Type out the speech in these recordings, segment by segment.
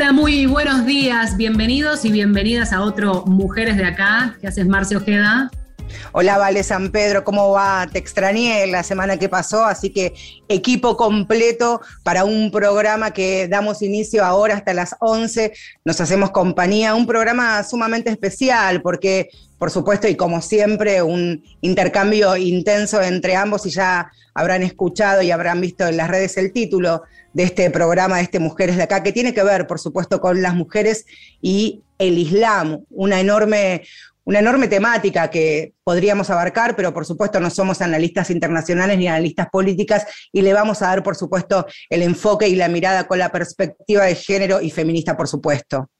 Hola, muy buenos días, bienvenidos y bienvenidas a otro Mujeres de Acá. ¿Qué haces, Marcia Ojeda? Hola, Vale San Pedro, ¿cómo va? Te extrañé la semana que pasó, así que equipo completo para un programa que damos inicio ahora hasta las 11. Nos hacemos compañía, un programa sumamente especial porque, por supuesto, y como siempre, un intercambio intenso entre ambos y ya habrán escuchado y habrán visto en las redes el título de este programa, de este Mujeres de Acá, que tiene que ver, por supuesto, con las mujeres y el Islam, una enorme, una enorme temática que podríamos abarcar, pero por supuesto no somos analistas internacionales ni analistas políticas y le vamos a dar, por supuesto, el enfoque y la mirada con la perspectiva de género y feminista, por supuesto.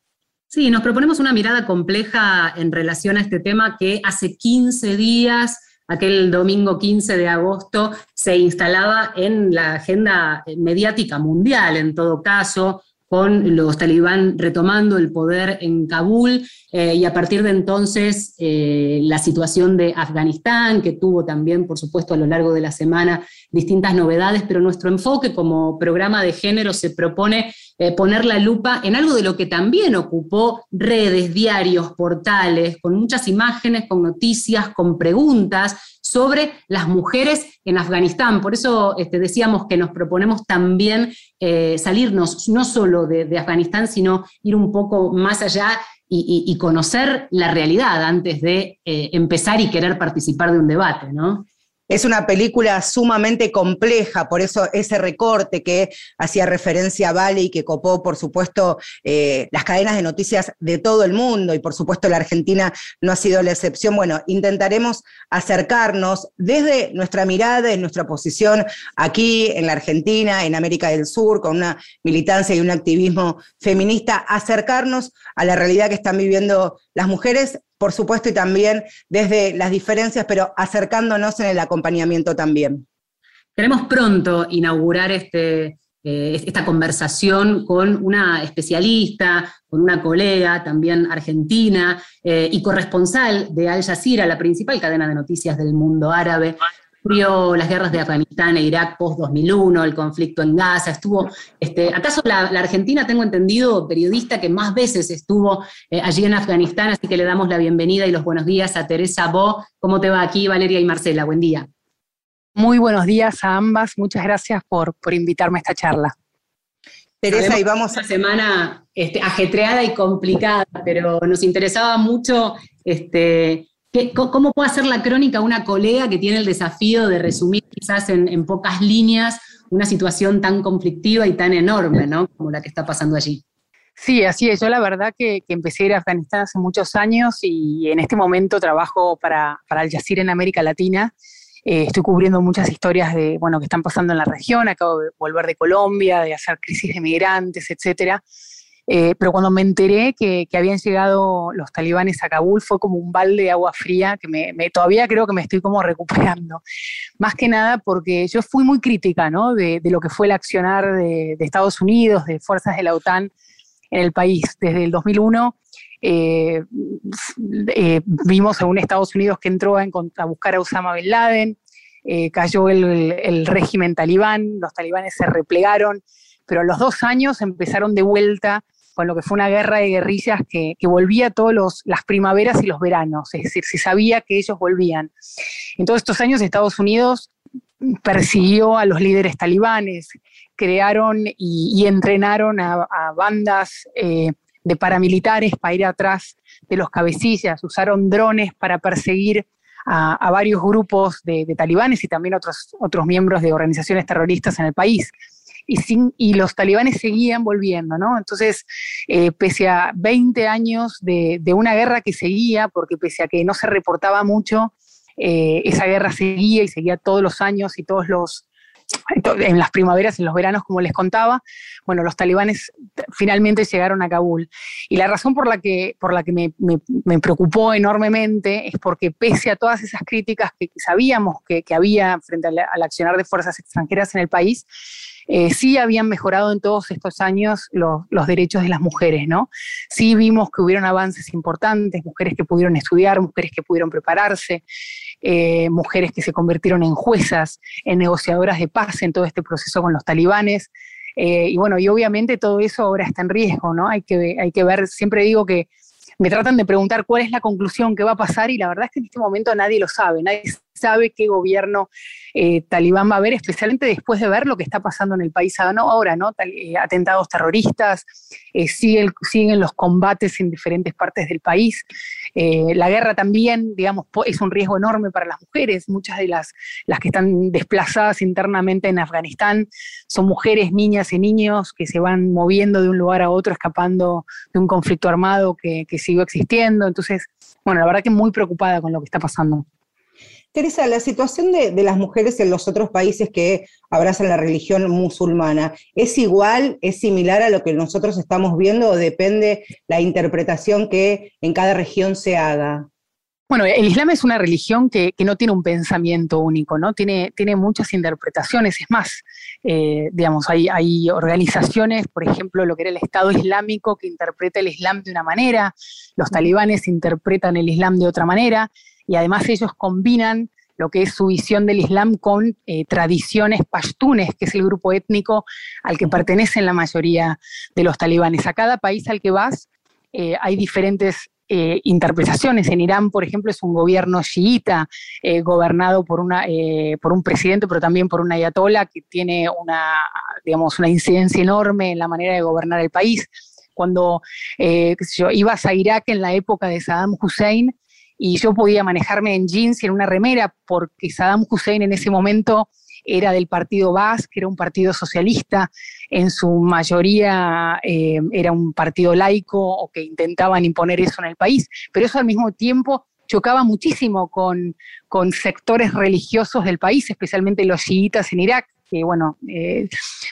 Sí, nos proponemos una mirada compleja en relación a este tema que hace 15 días aquel domingo 15 de agosto se instalaba en la agenda mediática mundial, en todo caso, con los talibán retomando el poder en Kabul eh, y a partir de entonces eh, la situación de Afganistán, que tuvo también, por supuesto, a lo largo de la semana distintas novedades, pero nuestro enfoque como programa de género se propone eh, poner la lupa en algo de lo que también ocupó redes, diarios, portales, con muchas imágenes, con noticias, con preguntas sobre las mujeres en Afganistán. Por eso este, decíamos que nos proponemos también eh, salirnos no solo de, Afganistán, sino ir un poco más allá y, conocer la realidad antes de eh, empezar y querer participar de un debate, ¿no? Es una película sumamente compleja, por eso ese recorte que hacía referencia a Vale y que copó, por supuesto, eh, las cadenas de noticias de todo el mundo y por supuesto la Argentina no ha sido la excepción. Bueno, intentaremos acercarnos desde nuestra mirada, en nuestra posición aquí en la Argentina, en América del Sur, con una militancia y un activismo feminista, acercarnos a la realidad que están viviendo las mujeres por supuesto, y también desde las diferencias, pero acercándonos en el acompañamiento también. Queremos pronto inaugurar este, eh, esta conversación con una especialista, con una colega también argentina eh, y corresponsal de Al Jazeera, la principal cadena de noticias del mundo árabe, sufrió las guerras de Afganistán e Irak post-2001, el conflicto en Gaza, estuvo, este, acaso la, Argentina, tengo entendido, periodista que más veces estuvo eh, allí en Afganistán, así que le damos la bienvenida y los buenos días a Teresa Bo. ¿Cómo te va aquí, Valeria y Marcela? Buen día. Muy buenos días a ambas, muchas gracias por, por invitarme a esta charla. Teresa, y vamos a... Una semana este, ajetreada y complicada, pero nos interesaba mucho este, ¿Cómo puede hacer la crónica una colega que tiene el desafío de resumir quizás en, pocas líneas una situación tan conflictiva y tan enorme, ¿no? Como la que está pasando allí. Sí, así es. Yo la verdad que, empecé a ir a Afganistán hace muchos años y en este momento trabajo para, para Al Jazeera en América Latina. Eh, estoy cubriendo muchas historias de, bueno, que están pasando en la región. Acabo de volver de Colombia, de hacer crisis de migrantes, etcétera. Eh, pero cuando me enteré que, habían llegado los talibanes a Kabul fue como un balde de agua fría que me, todavía creo que me estoy como recuperando. Más que nada porque yo fui muy crítica ¿no? de, lo que fue el accionar de, Estados Unidos, de fuerzas de la OTAN en el país. Desde el 2001 eh, eh, vimos a un Estados Unidos que entró a, buscar a Osama Bin Laden, cayó el, el régimen talibán, los talibanes se replegaron, pero a los dos años empezaron de vuelta con lo que fue una guerra de guerrillas que, volvía todas las primaveras y los veranos, es decir, se sabía que ellos volvían. En todos estos años Estados Unidos persiguió a los líderes talibanes, crearon y, entrenaron a, bandas eh, de paramilitares para ir atrás de los cabecillas, usaron drones para perseguir a, varios grupos de, de, talibanes y también otros, otros miembros de organizaciones terroristas en el país y, los talibanes seguían volviendo, ¿no? Entonces, eh, pese a 20 años de, una guerra que seguía, porque pese a que no se reportaba mucho, eh, esa guerra seguía y seguía todos los años y todos los, en las primaveras, en los veranos, como les contaba, bueno, los talibanes finalmente llegaron a Kabul. Y la razón por la que, por la que me, preocupó enormemente es porque pese a todas esas críticas que, sabíamos que, había frente al, al accionar de fuerzas extranjeras en el país, eh, sí habían mejorado en todos estos años los derechos de las mujeres, ¿no? Sí vimos que hubieron avances importantes, mujeres que pudieron estudiar, mujeres que pudieron prepararse, eh, mujeres que se convirtieron en juezas, en negociadoras de paz en todo este proceso con los talibanes. y bueno, y obviamente todo eso ahora está en riesgo, ¿no? Hay que, hay que ver, siempre digo que me tratan de preguntar cuál es la conclusión que va a pasar y la verdad es que en este momento nadie lo sabe, nadie sabe qué gobierno eh, talibán va a haber, especialmente después de ver lo que está pasando en el país ahora, ¿no? Eh, atentados terroristas, eh, siguen, siguen, los combates en diferentes partes del país. la guerra también, digamos, es un riesgo enorme para las mujeres. Muchas de las, las que están desplazadas internamente en Afganistán son mujeres, niñas y niños que se van moviendo de un lugar a otro, escapando de un conflicto armado que, que siguió existiendo. Entonces, bueno, la verdad que muy preocupada con lo que está pasando. Teresa, la situación de, las mujeres en los otros países que abrazan la religión musulmana, ¿es igual, es similar a lo que nosotros estamos viendo o depende la interpretación que en cada región se haga? Bueno, el Islam es una religión que, no tiene un pensamiento único, ¿no? Tiene, tiene muchas interpretaciones. Es más, eh, digamos, hay, hay, organizaciones, por ejemplo, lo que era el Estado Islámico, que interpreta el Islam de una manera, los talibanes interpretan el Islam de otra manera, y además ellos combinan lo que es su visión del Islam con eh, tradiciones pashtunes, que es el grupo étnico al que pertenecen la mayoría de los talibanes. A cada país al que vas eh, hay diferentes eh, interpretaciones. En Irán, por ejemplo, es un gobierno chiita, gobernado por, una, por un presidente, pero también por una ayatola que tiene una, digamos, una incidencia enorme en la manera de gobernar el país. Cuando yo, ibas a Irak en la época de Saddam Hussein, y yo podía manejarme en jeans y en una remera porque Saddam Hussein en ese momento era del partido Baas, que era un partido socialista, en su mayoría eh, era un partido laico o que intentaban imponer eso en el país, pero eso al mismo tiempo chocaba muchísimo con, con sectores religiosos del país, especialmente los chiitas en Irak, que bueno, eh,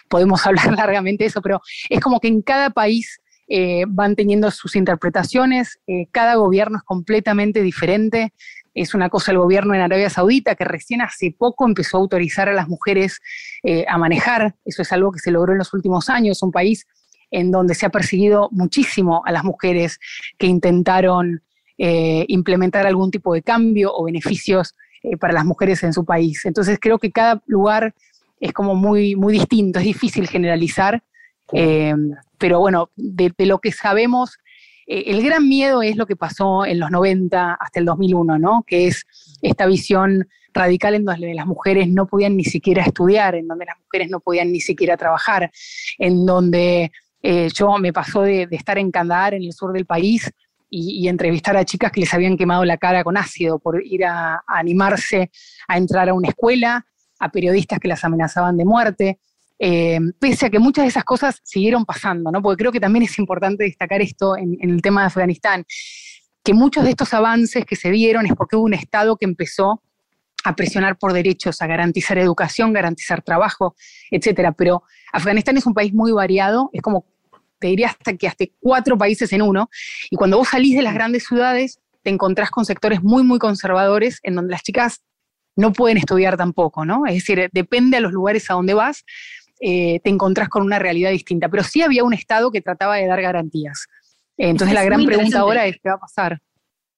podemos hablar largamente de eso, pero es como que en cada país eh, van teniendo sus interpretaciones, eh, cada gobierno es completamente diferente. Es una cosa el gobierno en Arabia Saudita que recién hace poco empezó a autorizar a las mujeres eh, a manejar. Eso es algo que se logró en los últimos años. Un país en donde se ha perseguido muchísimo a las mujeres que intentaron implementar algún tipo de cambio o beneficios para las mujeres en su país. Entonces creo que cada lugar es como muy, muy distinto, es difícil generalizar, eh, pero bueno, de, lo que sabemos, eh, el gran miedo es lo que pasó en los 90 hasta el 2001, ¿no? Que es esta visión radical en donde las mujeres no podían ni siquiera estudiar, en donde las mujeres no podían ni siquiera trabajar, en donde eh, yo me pasó de, estar en Kandahar, en el sur del país, y, entrevistar a chicas que les habían quemado la cara con ácido por ir a animarse a entrar a una escuela, a periodistas que las amenazaban de muerte. Eh, pese a que muchas de esas cosas siguieron pasando, ¿no? Porque creo que también es importante destacar esto en, el tema de Afganistán, que muchos de estos avances que se dieron es porque hubo un Estado que empezó a presionar por derechos, a garantizar educación, garantizar trabajo, etcétera. Pero Afganistán es un país muy variado, es como, te diría hasta que hasta cuatro países en uno, y cuando vos salís de las grandes ciudades, te encontrás con sectores muy, muy conservadores, en donde las chicas no pueden estudiar tampoco, ¿no? Es decir, depende a los lugares a donde vas, eh, te encontrás con una realidad distinta. Pero sí había un Estado que trataba de dar garantías. Entonces la gran pregunta ahora es qué va a pasar.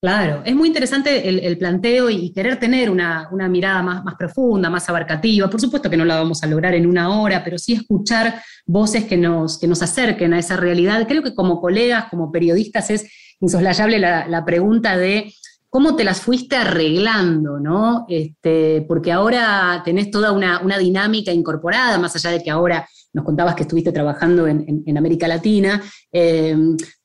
Claro, es muy interesante el, planteo y querer tener una, mirada más, más, profunda, más abarcativa. Por supuesto que no la vamos a lograr en una hora, pero sí escuchar voces que nos, que nos acerquen a esa realidad. Creo que como colegas, como periodistas, es insoslayable la, la pregunta de cómo te las fuiste arreglando, ¿no? Este, porque ahora tenés toda una, dinámica incorporada, más allá de que ahora nos contabas que estuviste trabajando en, América Latina, eh,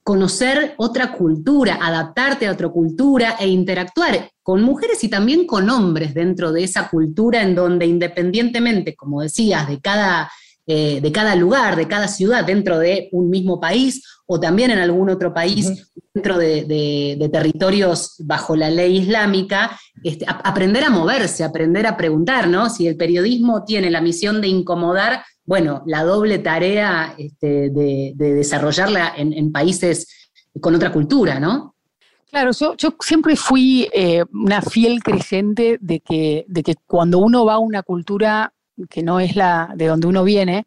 conocer otra cultura, adaptarte a otra cultura e interactuar con mujeres y también con hombres dentro de esa cultura en donde independientemente, como decías, de cada eh, de cada lugar, de cada ciudad dentro de un mismo país o también en algún otro país dentro de, territorios bajo la ley islámica, este, aprender a moverse, aprender a preguntar, ¿no? Si el periodismo tiene la misión de incomodar, bueno, la doble tarea este, de, desarrollarla en, países con otra cultura, ¿no? Claro, yo, siempre fui eh, una fiel creyente de que, de que cuando uno va a una cultura que no es la de donde uno viene,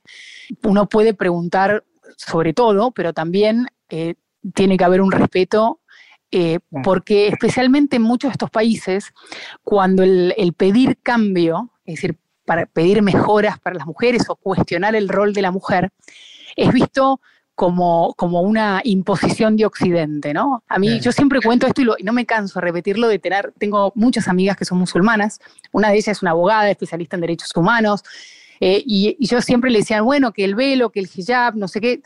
uno puede preguntar sobre todo, pero también eh, tiene que haber un respeto, eh, porque especialmente en muchos de estos países, cuando el, pedir cambio, es decir, para pedir mejoras para las mujeres o cuestionar el rol de la mujer, es visto como, como una imposición de Occidente, ¿no? A mí, yo siempre cuento esto y, no me canso de repetirlo, de tener, tengo muchas amigas que son musulmanas, una de ellas es una abogada, especialista en derechos humanos, eh, y, yo siempre le decía, bueno, que el velo, que el hijab, no sé qué,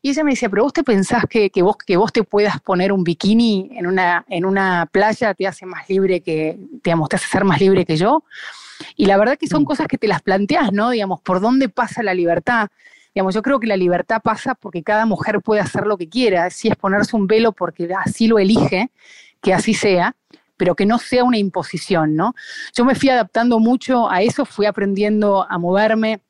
y ella me decía, pero vos te pensás que, que, vos, que vos te puedas poner un bikini en una, en una playa te hace más libre que, digamos, te hace ser más libre que yo. Y la verdad que son mm. cosas que te las planteas, ¿no? Digamos, ¿por dónde pasa la libertad? Yo creo que la libertad pasa porque cada mujer puede hacer lo que quiera, si es ponerse un velo porque así lo elige, que así sea, pero que no sea una imposición, ¿no? Yo me fui adaptando mucho a eso, fui aprendiendo a moverme,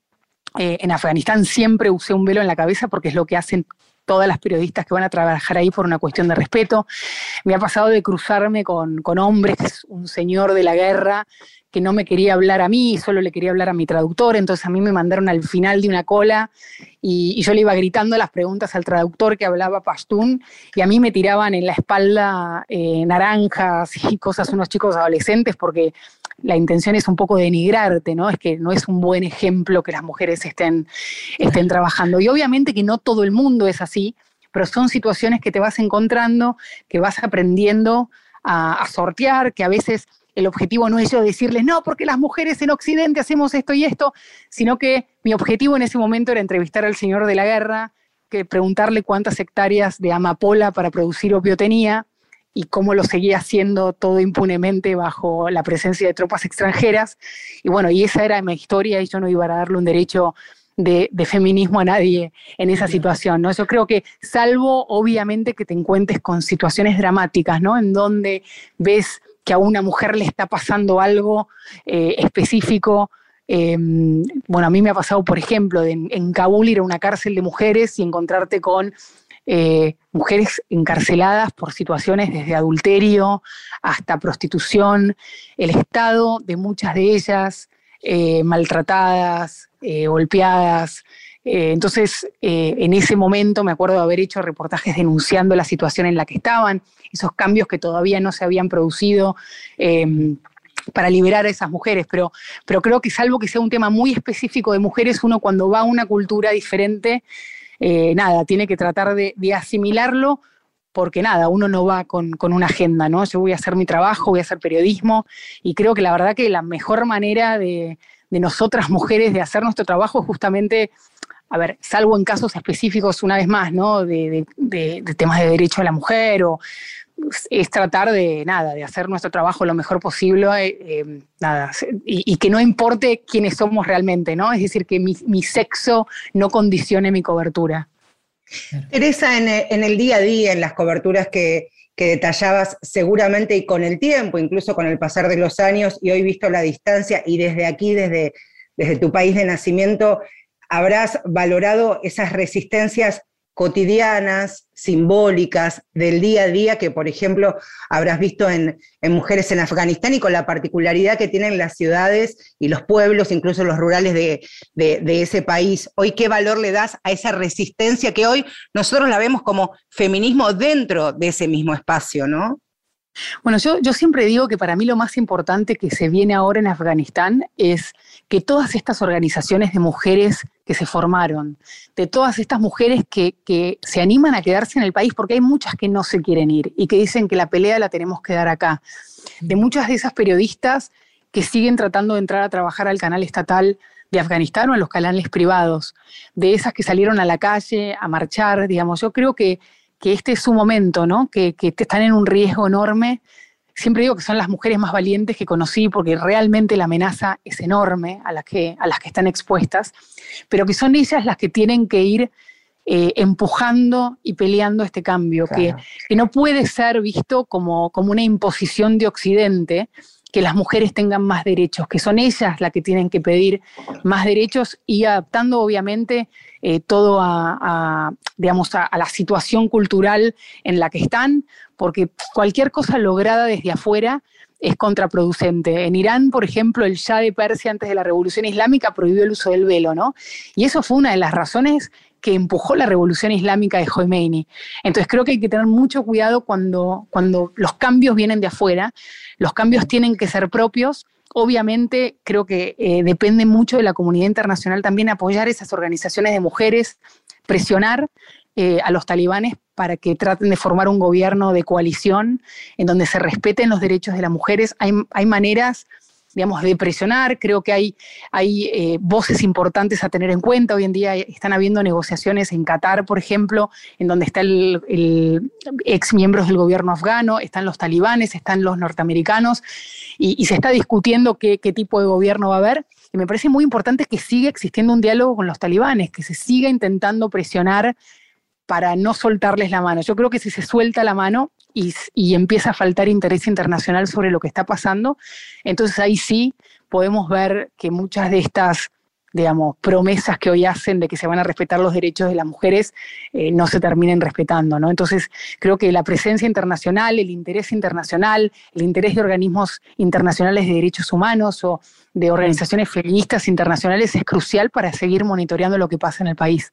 eh, en Afganistán siempre usé un velo en la cabeza porque es lo que hacen todas las periodistas que van a trabajar ahí por una cuestión de respeto. Me ha pasado de cruzarme con, con hombres, un señor de la guerra que no me quería hablar a mí, solo le quería hablar a mi traductor, entonces a mí me mandaron al final de una cola y, yo le iba gritando las preguntas al traductor que hablaba pastún y a mí me tiraban en la espalda eh, naranjas y cosas unos chicos adolescentes porque la intención es un poco denigrarte, ¿no? Es que no es un buen ejemplo que las mujeres estén, estén trabajando. Y obviamente que no todo el mundo es así, pero son situaciones que te vas encontrando, que vas aprendiendo a, sortear, que a veces el objetivo no es yo decirles, no, porque las mujeres en Occidente hacemos esto y esto, sino que mi objetivo en ese momento era entrevistar al señor de la guerra, que preguntarle cuántas hectáreas de amapola para producir opio tenía, y cómo lo seguía haciendo todo impunemente bajo la presencia de tropas extranjeras. Y bueno, y esa era mi historia y yo no iba a darle un derecho de, feminismo a nadie en esa situación, ¿no? Yo creo que salvo obviamente que te encuentres con situaciones dramáticas, ¿no? En donde ves que a una mujer le está pasando algo eh, específico, em, bueno, a mí me ha pasado, por ejemplo, en, en Kabul ir a una cárcel de mujeres y encontrarte con eh, mujeres encarceladas por situaciones desde adulterio hasta prostitución, el estado de muchas de ellas eh, maltratadas, eh, golpeadas. entonces, en ese momento me acuerdo de haber hecho reportajes denunciando la situación en la que estaban, esos cambios que todavía no se habían producido em, para liberar a esas mujeres, pero, pero creo que salvo que sea un tema muy específico de mujeres, uno cuando va a una cultura diferente eh, nada, tiene que tratar de, asimilarlo porque nada, uno no va con, una agenda, ¿no? Yo voy a hacer mi trabajo, voy a hacer periodismo y creo que la verdad que la mejor manera de, nosotras mujeres de hacer nuestro trabajo es justamente a ver, salvo en casos específicos, una vez más, ¿no? De, de, temas de derecho a la mujer o es tratar de nada, de hacer nuestro trabajo lo mejor posible, eh, eh, nada, y, que no importe quiénes somos realmente, ¿no? Es decir, que mi, sexo no condicione mi cobertura. Teresa, en, el día a día, en las coberturas que, detallabas seguramente y con el tiempo, incluso con el pasar de los años, y hoy visto la distancia, y desde aquí, desde, desde tu país de nacimiento, habrás valorado esas resistencias cotidianas, simbólicas, del día a día, que por ejemplo habrás visto en, mujeres en Afganistán y con la particularidad que tienen las ciudades y los pueblos, incluso los rurales de, de, ese país. Hoy, ¿qué valor le das a esa resistencia que hoy nosotros la vemos como feminismo dentro de ese mismo espacio, ¿no? Bueno, yo, yo siempre digo que para mí lo más importante que se viene ahora en Afganistán es que todas estas organizaciones de mujeres que se formaron, de todas estas mujeres que, que, se animan a quedarse en el país, porque hay muchas que no se quieren ir y que dicen que la pelea la tenemos que dar acá, de muchas de esas periodistas que siguen tratando de entrar a trabajar al canal estatal de Afganistán o a los canales privados, de esas que salieron a la calle a marchar, digamos, yo creo que que este es su momento, ¿no? Que, que están en un riesgo enorme. Siempre digo que son las mujeres más valientes que conocí porque realmente la amenaza es enorme a las que, a las que están expuestas, pero que son ellas las que tienen que ir eh, empujando y peleando este cambio, que, que, no puede ser visto como, como una imposición de Occidente, que las mujeres tengan más derechos, que son ellas las que tienen que pedir más derechos y adaptando obviamente eh, todo a, digamos, a, la situación cultural en la que están, porque cualquier cosa lograda desde afuera es contraproducente. En Irán, por ejemplo, el Shah de Persia antes de la Revolución Islámica prohibió el uso del velo, ¿no? Y eso fue una de las razones que empujó la revolución islámica de Khomeini. Entonces creo que hay que tener mucho cuidado cuando, cuando los cambios vienen de afuera, los cambios tienen que ser propios. Obviamente creo que eh, depende mucho de la comunidad internacional también apoyar esas organizaciones de mujeres, presionar eh, a los talibanes para que traten de formar un gobierno de coalición en donde se respeten los derechos de las mujeres. Hay, hay maneras digamos, de presionar. Creo que hay, hay eh, voces importantes a tener en cuenta. Hoy en día están habiendo negociaciones en Qatar, por ejemplo, en donde están el, ex miembros del gobierno afgano, están los talibanes, están los norteamericanos, y, se está discutiendo qué, qué tipo de gobierno va a haber. Y me parece muy importante que siga existiendo un diálogo con los talibanes, que se siga intentando presionar para no soltarles la mano. Yo creo que si se suelta la mano y, empieza a faltar interés internacional sobre lo que está pasando, entonces ahí sí podemos ver que muchas de estas digamos, promesas que hoy hacen de que se van a respetar los derechos de las mujeres eh, no se terminen respetando, ¿no? Entonces, creo que la presencia internacional, el interés internacional, el interés de organismos internacionales de derechos humanos o de organizaciones feministas internacionales es crucial para seguir monitoreando lo que pasa en el país.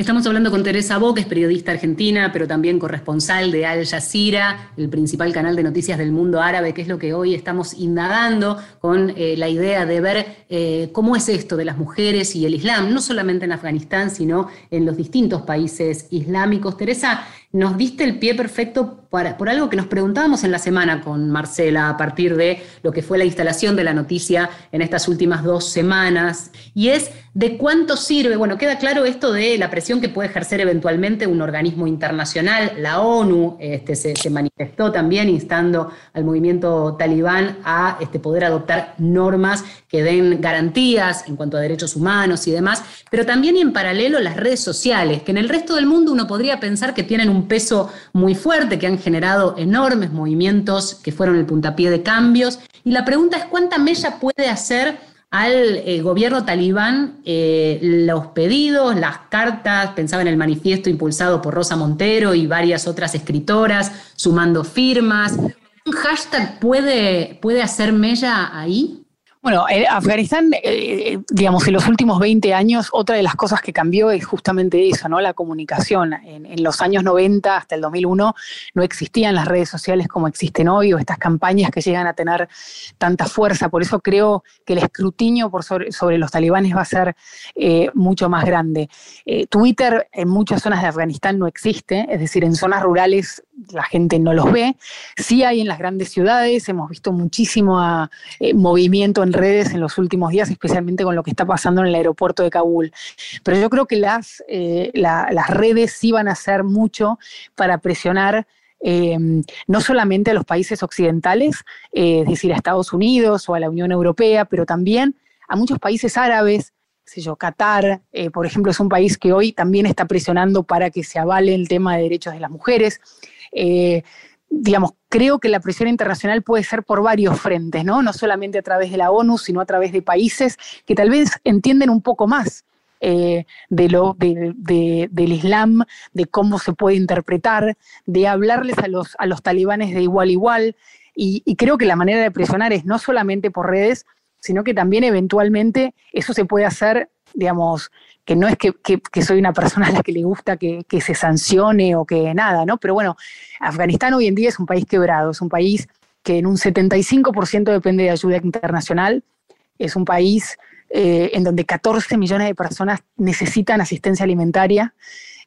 Estamos hablando con Teresa Bo, que es periodista argentina, pero también corresponsal de Al Jazeera, el principal canal de noticias del mundo árabe, que es lo que hoy estamos indagando con eh, la idea de ver eh, cómo es esto de las mujeres y el Islam, no solamente en Afganistán, sino en los distintos países islámicos. Teresa, nos diste el pie perfecto para, por algo que nos preguntábamos en la semana con Marcela a partir de lo que fue la instalación de la noticia en estas últimas dos semanas, y es de cuánto sirve, bueno, queda claro esto de la presión que puede ejercer eventualmente un organismo internacional, la ONU este, se, manifestó también instando al movimiento talibán a este, poder adoptar normas que den garantías en cuanto a derechos humanos y demás, pero también en paralelo las redes sociales, que en el resto del mundo uno podría pensar que tienen un peso muy fuerte, que han generado enormes movimientos que fueron el puntapié de cambios. Y la pregunta es cuánta mella puede hacer al eh, gobierno talibán eh, los pedidos, las cartas, pensaba en el manifiesto impulsado por Rosa Montero y varias otras escritoras, sumando firmas. ¿Un hashtag puede, puede hacer mella ahí? Bueno, Afganistán, eh, eh, digamos, en los últimos 20 años, otra de las cosas que cambió es justamente eso, ¿no? La comunicación. En, los años 90 hasta el 2001 no existían las redes sociales como existen hoy o estas campañas que llegan a tener tanta fuerza. Por eso creo que el escrutinio por sobre, los talibanes va a ser eh, mucho más grande. Twitter en muchas zonas de Afganistán no existe, es decir, en zonas rurales la gente no los ve. Sí hay en las grandes ciudades, hemos visto muchísimo ah, eh, movimiento en redes en los últimos días, especialmente con lo que está pasando en el aeropuerto de Kabul. Pero yo creo que las, eh, las redes sí van a hacer mucho para presionar em, no solamente a los países occidentales, eh, es decir, a Estados Unidos o a la Unión Europea, pero también a muchos países árabes, yo, Qatar, por ejemplo, es un país que hoy también está presionando para que se avale el tema de derechos de las mujeres. Eh, digamos, creo que la presión internacional puede ser por varios frentes, ¿no? No solamente a través de la ONU, sino a través de países que tal vez entienden un poco más eh, de lo, del Islam, de cómo se puede interpretar, de hablarles a los, a los talibanes de igual a igual. Y, creo que la manera de presionar es no solamente por redes, sino que también eventualmente eso se puede hacer, digamos, que no es que, soy una persona a la que le gusta que, se sancione o que nada, ¿no? Pero bueno, Afganistán hoy en día es un país quebrado, es un país que en un 75% depende de ayuda internacional, es un país eh, en donde 14 millones de personas necesitan asistencia alimentaria.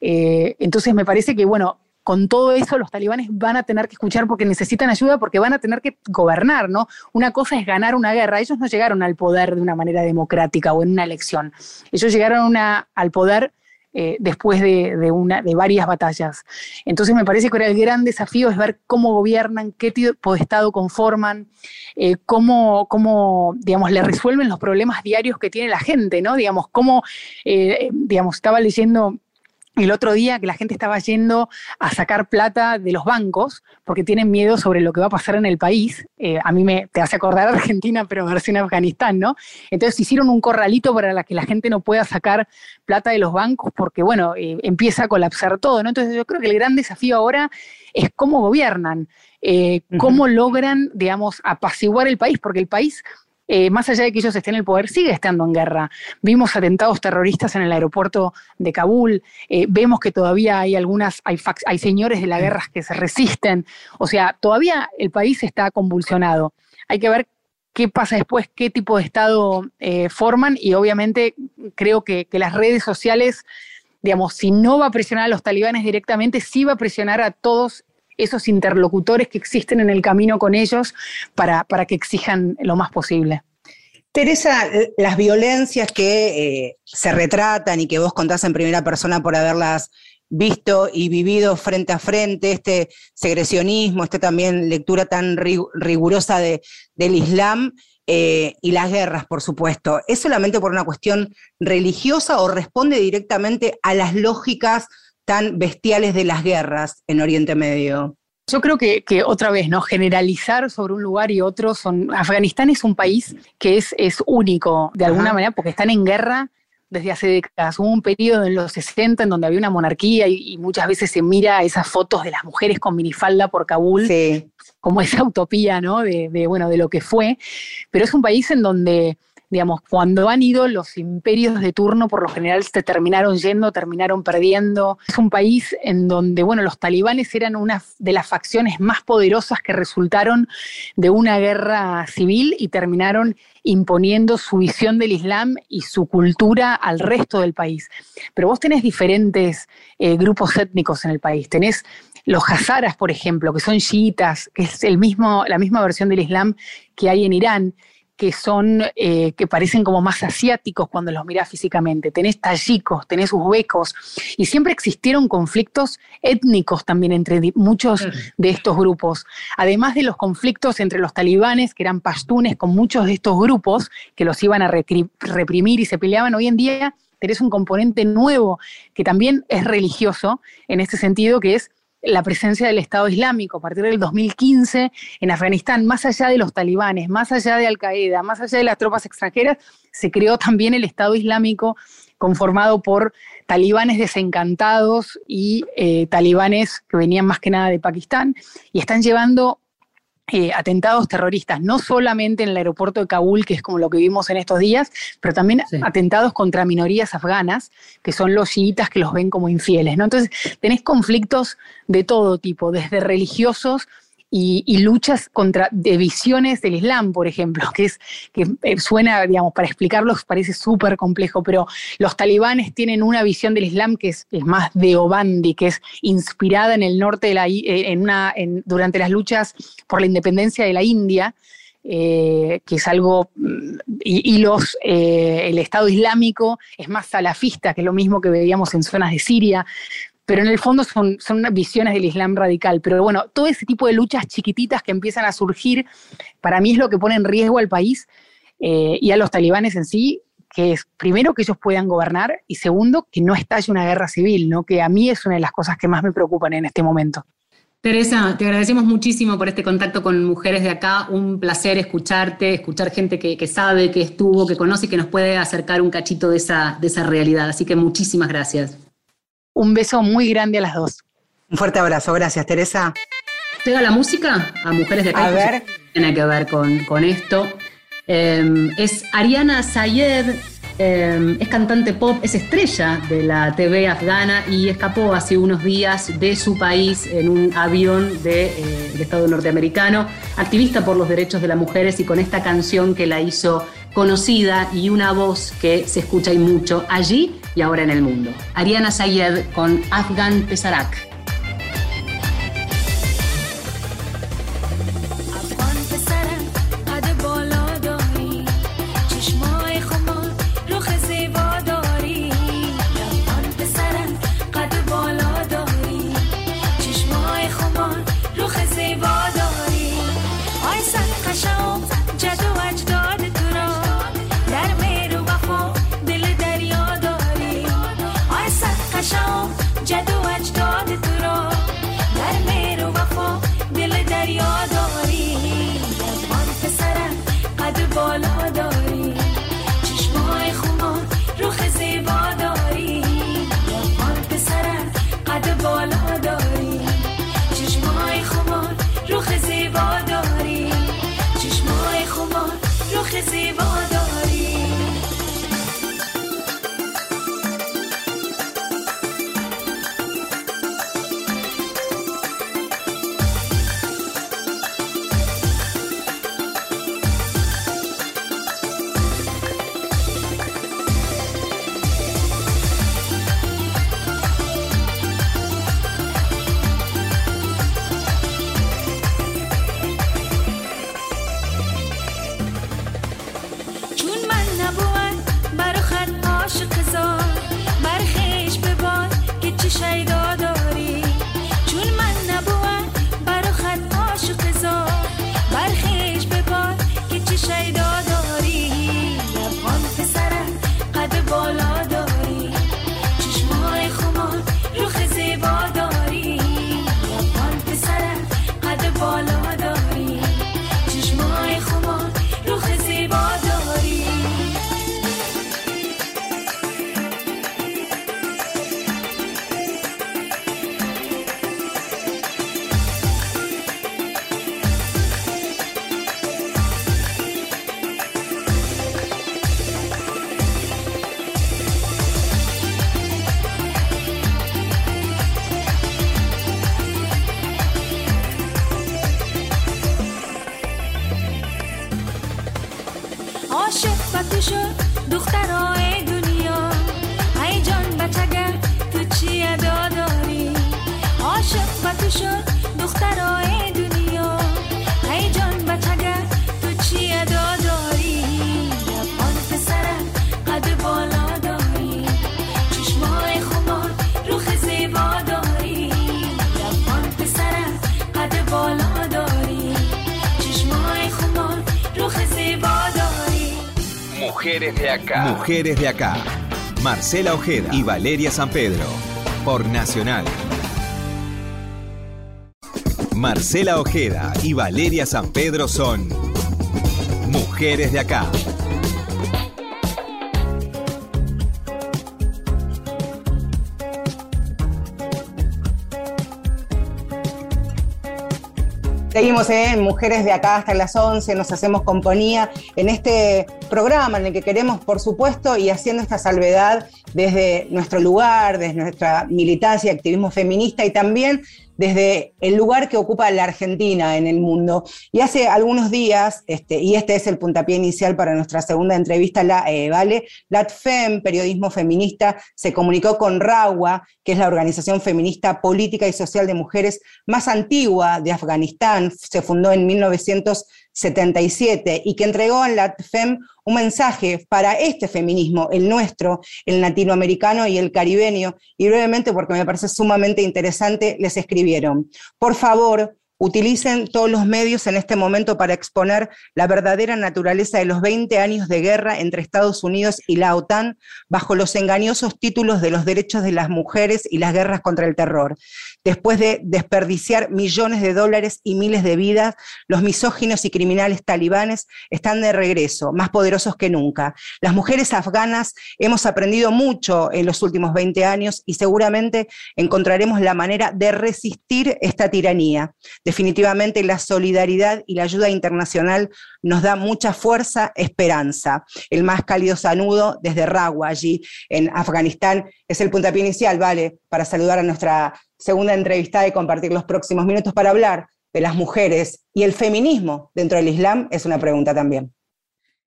Eh, entonces me parece que, bueno, con todo eso los talibanes van a tener que escuchar porque necesitan ayuda, porque van a tener que gobernar, ¿no? Una cosa es ganar una guerra. Ellos no llegaron al poder de una manera democrática o en una elección. Ellos llegaron al poder eh, después de, varias batallas. Entonces me parece que ahora el gran desafío es ver cómo gobiernan, qué tipo de Estado conforman, eh, cómo, cómo, le resuelven los problemas diarios que tiene la gente, ¿no? Digamos, cómo, eh, digamos, estaba leyendo el otro día que la gente estaba yendo a sacar plata de los bancos porque tienen miedo sobre lo que va a pasar en el país. Eh, a mí me te hace acordar Argentina, pero versión Afganistán, ¿no? Entonces hicieron un corralito para que la gente no pueda sacar plata de los bancos porque, bueno, eh, empieza a colapsar todo, ¿no? Entonces yo creo que el gran desafío ahora es cómo gobiernan, eh, cómo logran, digamos, apaciguar el país, porque el país eh, más allá de que ellos estén en el poder, sigue estando en guerra. Vimos atentados terroristas en el aeropuerto de Kabul, eh, vemos que todavía hay algunas, hay, hay señores de la guerra que se resisten, o sea, todavía el país está convulsionado. Hay que ver qué pasa después, qué tipo de Estado eh, forman y obviamente creo que, que, las redes sociales, digamos, si no va a presionar a los talibanes directamente, sí va a presionar a todos esos interlocutores que existen en el camino con ellos para, para que exijan lo más posible. Teresa, las violencias que eh, se retratan y que vos contás en primera persona por haberlas visto y vivido frente a frente, este segresionismo, esta también lectura tan rigurosa de, del Islam eh, y las guerras, por supuesto, ¿es solamente por una cuestión religiosa o responde directamente a las lógicas tan bestiales de las guerras en Oriente Medio? Yo creo que, otra vez, ¿no? Generalizar sobre un lugar y otro son. Afganistán es un país que es, es único, de alguna manera, porque están en guerra desde hace décadas. Hubo un periodo en los 60 en donde había una monarquía y, muchas veces se mira esas fotos de las mujeres con minifalda por Kabul, como esa utopía, ¿no? De, de, bueno, de lo que fue. Pero es un país en donde digamos, cuando han ido los imperios de turno, por lo general se terminaron yendo, terminaron perdiendo. Es un país en donde, bueno, los talibanes eran una de las facciones más poderosas que resultaron de una guerra civil y terminaron imponiendo su visión del Islam y su cultura al resto del país. Pero vos tenés diferentes eh, grupos étnicos en el país. Tenés los hazaras, por ejemplo, que son chiitas, que es el mismo, la misma versión del Islam que hay en Irán que son, eh, que parecen como más asiáticos cuando los mirás físicamente. Tenés tayikos, tenés uzbecos, y siempre existieron conflictos étnicos también entre muchos de estos grupos. Además de los conflictos entre los talibanes, que eran pashtunes, con muchos de estos grupos que los iban a reprimir y se peleaban, hoy en día tenés un componente nuevo que también es religioso en este sentido, que es la presencia del Estado Islámico a partir del 2015 en Afganistán, más allá de los talibanes, más allá de Al-Qaeda, más allá de las tropas extranjeras, se creó también el Estado Islámico conformado por talibanes desencantados y eh, talibanes que venían más que nada de Pakistán y están llevando eh, atentados terroristas, no solamente en el aeropuerto de Kabul, que es como lo que vimos en estos días, pero también atentados contra minorías afganas, que son los chiitas que los ven como infieles. ¿no? Entonces, tenés conflictos de todo tipo, desde religiosos y, luchas contra visiones del Islam, por ejemplo, que es que eh, suena, digamos, para explicarlo parece súper complejo, pero los talibanes tienen una visión del Islam que es, más de Obandi, que es inspirada en el norte de la, eh, en una, durante las luchas por la independencia de la India. Eh, que es algo, mm, y, los, el Estado Islámico es más salafista, que es lo mismo que veíamos en zonas de Siria pero en el fondo son, son visiones del Islam radical. Pero bueno, todo ese tipo de luchas chiquititas que empiezan a surgir, para mí es lo que pone en riesgo al país eh, y a los talibanes en sí, que es primero que ellos puedan gobernar y segundo que no estalle una guerra civil, ¿no? que a mí es una de las cosas que más me preocupan en este momento. Teresa, te agradecemos muchísimo por este contacto con mujeres de acá. Un placer escucharte, escuchar gente que, que, sabe, que estuvo, que conoce y que nos puede acercar un cachito de esa, de esa realidad. Así que muchísimas gracias. Un beso muy grande a las dos. Un fuerte abrazo, gracias Teresa. Llega la música a mujeres de acá. A ver. Tiene que ver con, esto. Em, es Ariana Sayed, em, es cantante pop, es estrella de la TV afgana y escapó hace unos días de su país en un avión del de, eh, Estado norteamericano, activista por los derechos de las mujeres y con esta canción que la hizo conocida y una voz que se escucha y mucho allí y ahora en el mundo. Ariana Sayed con Afghan Pesarak. دریا داری. از من پسرم قد بالا داری. چشمای خمار رخ زیبا داری. از من پسرم قد بالا داری. چشمای خمار رخ زیبا داری. چشمای خمار رخ زیبا داری. تو شد دخترای دنیا ای جان بچگه تو چیه داداری لبان پسرم قد بالا داری چشمای خمار روخ زیبا داری لبان پسرم قد بالا داری چشمای خمار روخ زیبا داری Mujeres de acá. Mujeres de acá. Marcela Ojeda y Valeria San Pedro. Por Nacional. Marcela Ojeda y Valeria San Pedro son Mujeres de acá. Seguimos en Mujeres de acá hasta las 11, nos hacemos compañía en este programa en el que queremos, por supuesto, y haciendo esta salvedad desde nuestro lugar, desde nuestra militancia y activismo feminista y también desde el lugar que ocupa la Argentina en el mundo. Y hace algunos días, este, y este es el puntapié inicial para nuestra segunda entrevista, la, eh, ¿vale? LATFEM, Periodismo Feminista, se comunicó con RAWA, que es la organización feminista política y social de mujeres más antigua de Afganistán, se fundó en 1900 77 y que entregó en la FEM un mensaje para este feminismo, el nuestro, el latinoamericano y el caribeño. Y brevemente, porque me parece sumamente interesante, les escribieron, por favor, utilicen todos los medios en este momento para exponer la verdadera naturaleza de los 20 años de guerra entre Estados Unidos y la OTAN bajo los engañosos títulos de los derechos de las mujeres y las guerras contra el terror. Después de desperdiciar millones de dólares y miles de vidas, los misóginos y criminales talibanes están de regreso, más poderosos que nunca. Las mujeres afganas hemos aprendido mucho en los últimos 20 años y seguramente encontraremos la manera de resistir esta tiranía. Definitivamente la solidaridad y la ayuda internacional nos da mucha fuerza, esperanza. El más cálido saludo desde Rawa, allí en Afganistán, es el puntapié inicial, ¿vale? Para saludar a nuestra segunda entrevista y compartir los próximos minutos para hablar de las mujeres y el feminismo dentro del Islam es una pregunta también.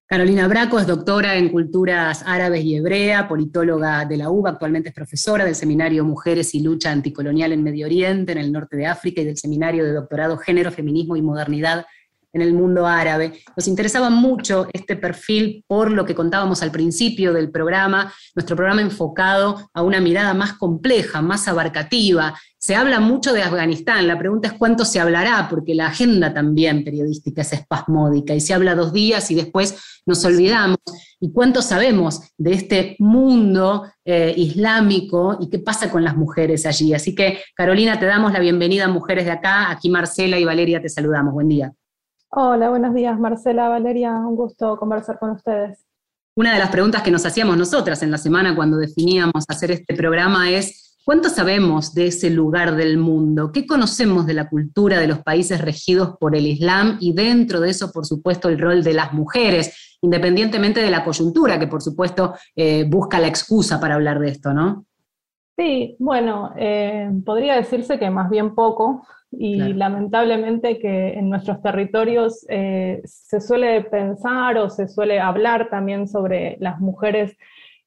Carolina Braco es doctora en culturas árabes y hebrea, politóloga de la UBA, actualmente es profesora del Seminario Mujeres y Lucha Anticolonial en Medio Oriente, en el norte de África, y del Seminario de Doctorado Género, Feminismo y Modernidad en el mundo árabe. Nos interesaba mucho este perfil por lo que contábamos al principio del programa, nuestro programa enfocado a una mirada más compleja, más abarcativa. Se habla mucho de Afganistán, la pregunta es cuánto se hablará, porque la agenda también periodística es espasmódica y se habla dos días y después nos olvidamos. ¿Y cuánto sabemos de este mundo eh, islámico y qué pasa con las mujeres allí? Así que, Carolina, te damos la bienvenida Mujeres de Acá. Aquí Marcela y Valeria te saludamos. Buen día. Hola, buenos días, Marcela, Valeria, un gusto conversar con ustedes. Una de las preguntas que nos hacíamos nosotras en la semana cuando definíamos hacer este programa es, ¿cuánto sabemos de ese lugar del mundo? ¿Qué conocemos de la cultura de los países regidos por el Islam y dentro de eso, por supuesto, el rol de las mujeres, independientemente de la coyuntura, que por supuesto eh, busca la excusa para hablar de esto, ¿no? Sí, bueno, eh, podría decirse que más bien poco, y lamentablemente que en nuestros territorios eh, se suele pensar o se suele hablar también sobre las mujeres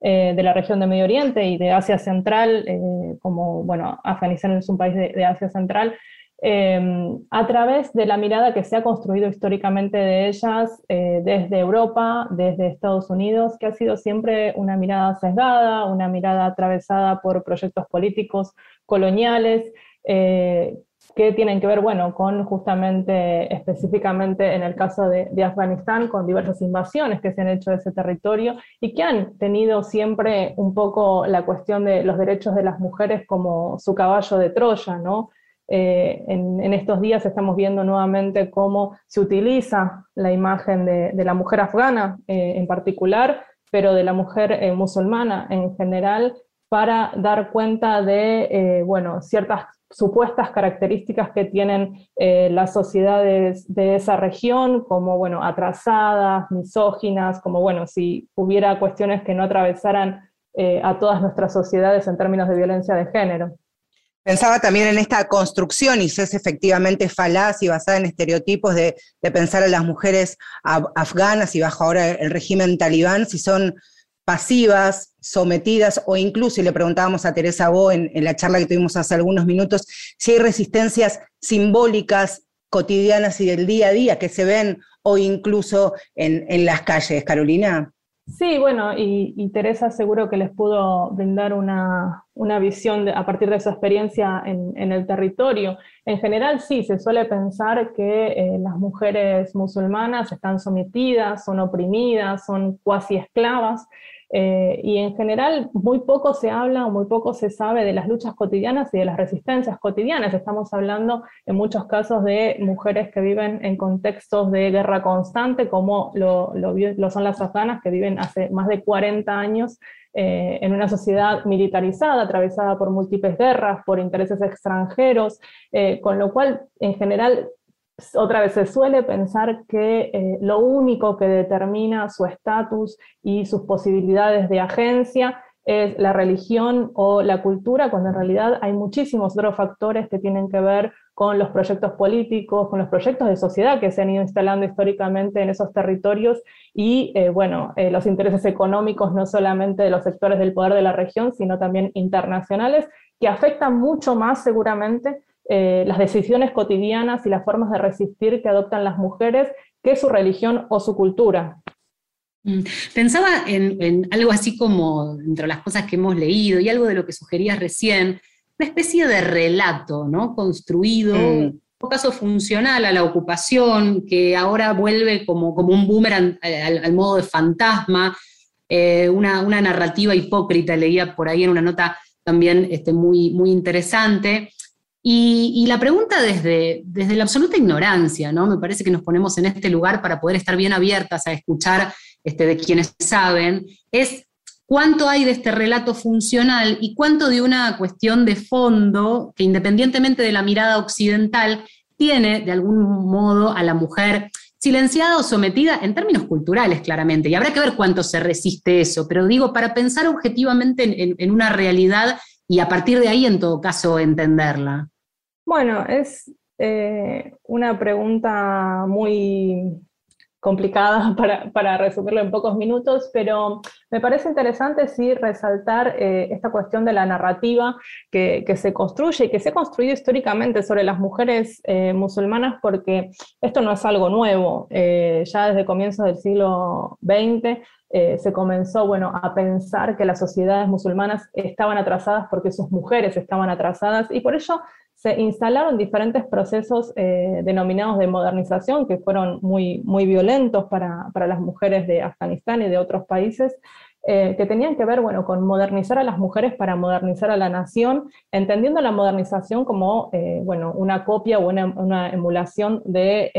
eh, de la región de Medio Oriente y de Asia Central, eh, como, bueno, Afganistán es un país de, Asia Central, a través de la mirada que se ha construido históricamente de ellas desde Europa, desde Estados Unidos, que ha sido siempre una mirada sesgada, una mirada atravesada por proyectos políticos coloniales, que tienen que ver, bueno, con justamente, específicamente en el caso de, Afganistán, con diversas invasiones que se han hecho de ese territorio y que han tenido siempre un poco la cuestión de los derechos de las mujeres como su caballo de Troya, ¿no? Eh, en, estos días estamos viendo nuevamente cómo se utiliza la imagen de, la mujer afgana eh, en particular, pero de la mujer eh, musulmana en general, para dar cuenta de, bueno, ciertas supuestas características que tienen eh, las sociedades de esa región, como bueno, atrasadas, misóginas, como bueno, si hubiera cuestiones que no atravesaran eh, a todas nuestras sociedades en términos de violencia de género. Pensaba también en esta construcción, y si es efectivamente falaz y basada en estereotipos de, pensar a las mujeres afganas y bajo ahora el régimen talibán, si son pasivas, sometidas, o incluso, y le preguntábamos a Teresa Bo en, la charla que tuvimos hace algunos minutos, si hay resistencias simbólicas, cotidianas y del día a día que se ven hoy incluso en las calles, Carolina. Sí, bueno, y, Teresa seguro que les pudo brindar una, visión a partir de su experiencia en, el territorio. En general, sí, se suele pensar que eh, las mujeres musulmanas están sometidas, son oprimidas, son cuasi esclavas, eh, y en general muy poco se habla o muy poco se sabe de las luchas cotidianas y de las resistencias cotidianas. Estamos hablando en muchos casos de mujeres que viven en contextos de guerra constante, como lo, son las afganas, que viven hace más de 40 años eh, en una sociedad militarizada, atravesada por múltiples guerras, por intereses extranjeros, eh, con lo cual en general otra vez se suele pensar que eh, lo único que determina su estatus y sus posibilidades de agencia es la religión o la cultura, cuando en realidad hay muchísimos otros factores que tienen que ver con los proyectos políticos, con los proyectos de sociedad que se han ido instalando históricamente en esos territorios y, eh, bueno, eh, los intereses económicos no solamente de los sectores del poder de la región, sino también internacionales, que afectan mucho más seguramente eh, las decisiones cotidianas y las formas de resistir que adoptan las mujeres que su religión o su cultura. Mm. Pensaba en, algo así como, entre las cosas que hemos leído y algo de lo que sugerías recién, una especie de relato, ¿no? Construido, mm. un caso funcional a la ocupación, que ahora vuelve como, como un boomerang al, modo de fantasma, eh, una, narrativa hipócrita, leía por ahí en una nota también este, muy, muy interesante. Y, la pregunta desde, desde la absoluta ignorancia, ¿no? Me parece que nos ponemos en este lugar para poder estar bien abiertas a escuchar este, de quienes saben, es cuánto hay de este relato funcional y cuánto de una cuestión de fondo que independientemente de la mirada occidental tiene de algún modo a la mujer silenciada o sometida en términos culturales, claramente. Y habrá que ver cuánto se resiste eso, pero digo, para pensar objetivamente en una realidad y a partir de ahí, en todo caso, entenderla? Bueno, es eh, una pregunta muy complicada para, resumirlo en pocos minutos, pero me parece interesante sí resaltar eh, esta cuestión de la narrativa que, se construye y que se ha construido históricamente sobre las mujeres eh, musulmanas, porque esto no es algo nuevo. ya desde comienzos del siglo XX eh, se comenzó bueno, a pensar que las sociedades musulmanas estaban atrasadas porque sus mujeres estaban atrasadas y por ello se instalaron diferentes procesos eh, denominados de modernización que fueron muy, muy violentos para, para, las mujeres de Afganistán y de otros países. Eh, que tenían que ver bueno, con modernizar a las mujeres para modernizar a la nación, entendiendo la modernización como bueno, una copia o una, una emulación de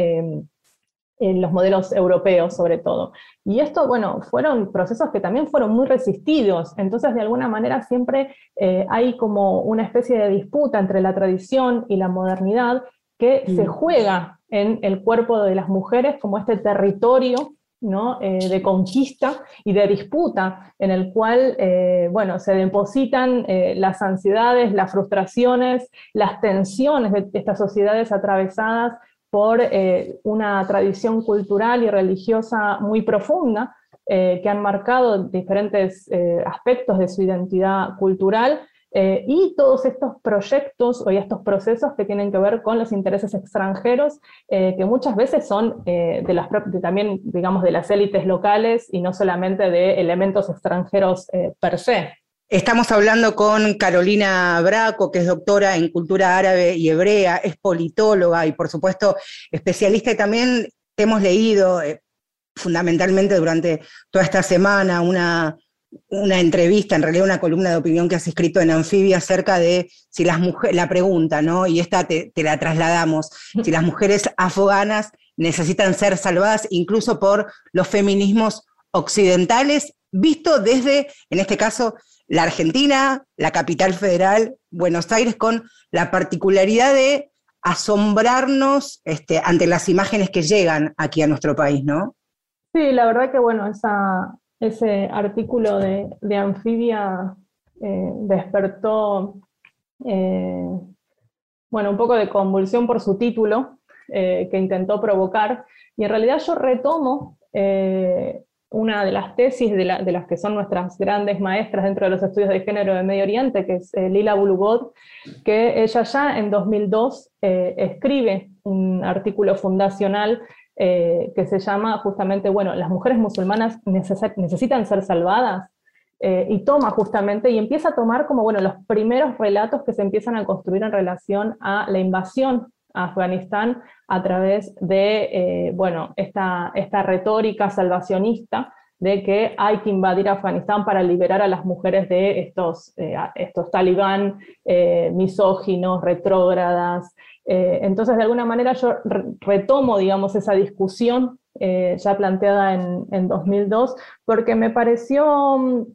en los modelos europeos sobre todo. Y esto, bueno, fueron procesos que también fueron muy resistidos, entonces de alguna manera siempre eh, hay como una especie de disputa entre la tradición y la modernidad que se juega en el cuerpo de las mujeres como este territorio ¿no? Eh, de conquista y de disputa en el cual eh, bueno, se depositan las ansiedades, las frustraciones, las tensiones de estas sociedades atravesadas por eh, una tradición cultural y religiosa muy profunda eh, que han marcado diferentes eh, aspectos de su identidad cultural y todos estos proyectos o estos procesos que tienen que ver con los intereses extranjeros, que muchas veces son de las, también, digamos, de las élites locales y no solamente de elementos extranjeros per se. Estamos hablando con Carolina Braco, que es doctora en cultura árabe y hebrea, es politóloga y por supuesto especialista y también hemos leído eh, fundamentalmente durante toda esta semana una, una entrevista, en realidad una columna de opinión que has escrito en Anfibia acerca de si las mujeres, la pregunta, ¿no? Y esta te, te, la trasladamos, si las mujeres afganas necesitan ser salvadas incluso por los feminismos occidentales, visto desde, en este caso, la Argentina, la capital federal, Buenos Aires, con la particularidad de asombrarnos este, ante las imágenes que llegan aquí a nuestro país, ¿no? Sí, la verdad que bueno, ese artículo de, Anfibia eh, despertó bueno, un poco de convulsión por su título que intentó provocar, y en realidad yo retomo una de las tesis de, las que son nuestras grandes maestras dentro de los estudios de género de Medio Oriente, que es Lila Bulugod, que ella ya en 2002 escribe un artículo fundacional eh, que se llama justamente, bueno, las mujeres musulmanas necesitan ser salvadas, eh, y toma justamente, y empieza a tomar como, bueno, los primeros relatos que se empiezan a construir en relación a la invasión Afganistán a través de, eh, bueno, esta, esta retórica salvacionista de que hay que invadir Afganistán para liberar a las mujeres de estos, estos talibán misóginos, retrógradas, eh, entonces, de alguna manera yo retomo, digamos, esa discusión eh, ya planteada en, 2002, porque me pareció mm,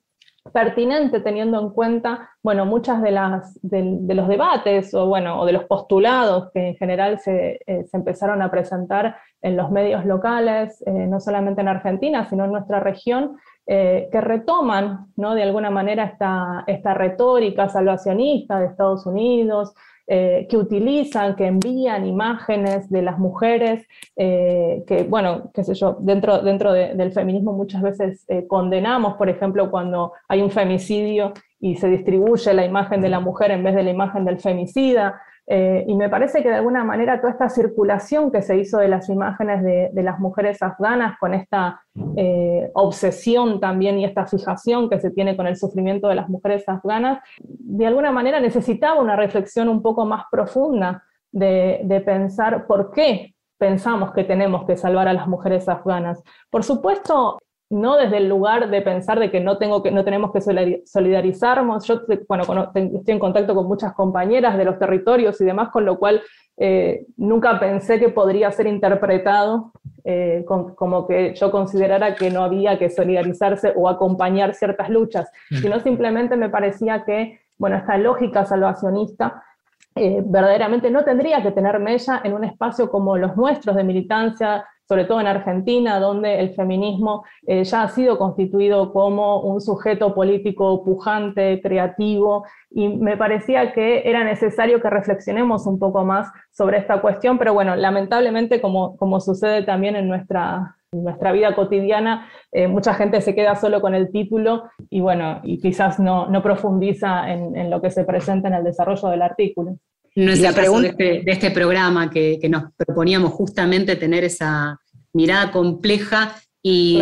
pertinente teniendo en cuenta, bueno, muchas de, las, de, los debates o, bueno, o de los postulados que en general se, eh, empezaron a presentar en los medios locales, no solamente en Argentina, sino en nuestra región, que retoman, ¿no? De alguna manera esta, esta retórica salvacionista de Estados Unidos, eh, que utilizan, que envían imágenes de las mujeres, eh, que, bueno, qué sé yo, dentro, dentro del feminismo muchas veces eh, condenamos, por ejemplo, cuando hay un femicidio y se distribuye la imagen de la mujer en vez de la imagen del femicida. Eh, y me parece que de alguna manera toda esta circulación que se hizo de las imágenes de, las mujeres afganas con esta eh, obsesión también y esta fijación que se tiene con el sufrimiento de las mujeres afganas, de alguna manera necesitaba una reflexión un poco más profunda de, de pensar por qué pensamos que tenemos que salvar a las mujeres afganas. Por supuesto, no desde el lugar de pensar de que no, tengo que, no tenemos que solidarizarnos. Yo bueno, estoy en contacto con muchas compañeras de los territorios y demás, con lo cual eh, nunca pensé que podría ser interpretado eh, como que yo considerara que no había que solidarizarse o acompañar ciertas luchas, mm. sino simplemente me parecía que, bueno, esta lógica salvacionista eh, verdaderamente no tendría que tener mella en un espacio como los nuestros de militancia, sobre todo en Argentina, donde el feminismo eh, ya ha sido constituido como un sujeto político pujante, creativo, y me parecía que era necesario que reflexionemos un poco más sobre esta cuestión, pero bueno, lamentablemente, como, como sucede también en nuestra, nuestra vida cotidiana, eh, mucha gente se queda solo con el título y bueno, y quizás no, no profundiza en, en lo que se presenta en el desarrollo del artículo. No es la pregunta de, este, programa que, nos proponíamos justamente tener esa mirada compleja y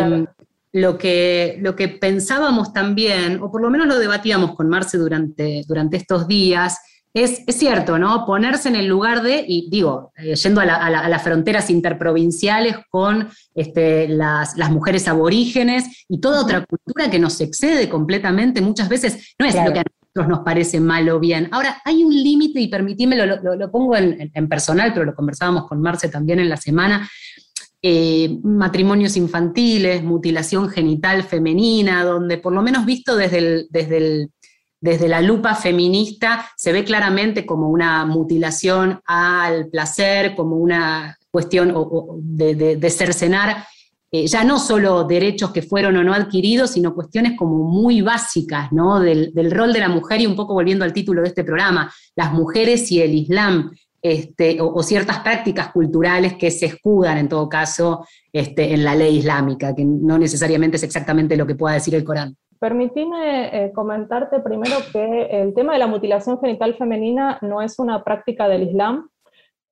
lo, que, lo que pensábamos también, o por lo menos lo debatíamos con Marce durante, durante estos días, es, cierto, ¿no? Ponerse en el lugar de, y digo, eh, yendo a, las fronteras interprovinciales con este, las, mujeres aborígenes y toda otra cultura que nos excede completamente, muchas veces no es lo que a nos parece mal o bien. Ahora, hay un límite, y permitíme, lo, pongo en, personal, pero lo conversábamos con Marce también en la semana, eh, matrimonios infantiles, mutilación genital femenina, donde por lo menos visto desde, desde, desde la lupa feminista se ve claramente como una mutilación al placer, como una cuestión de, de cercenar eh, ya no solo derechos que fueron o no adquiridos, sino cuestiones como muy básicas, ¿no? Del, rol de la mujer y un poco volviendo al título de este programa, las mujeres y el Islam, este, o, ciertas prácticas culturales que se escudan en todo caso este, en la ley islámica, que no necesariamente es exactamente lo que pueda decir el Corán. Permitime eh, comentarte primero que el tema de la mutilación genital femenina no es una práctica del Islam,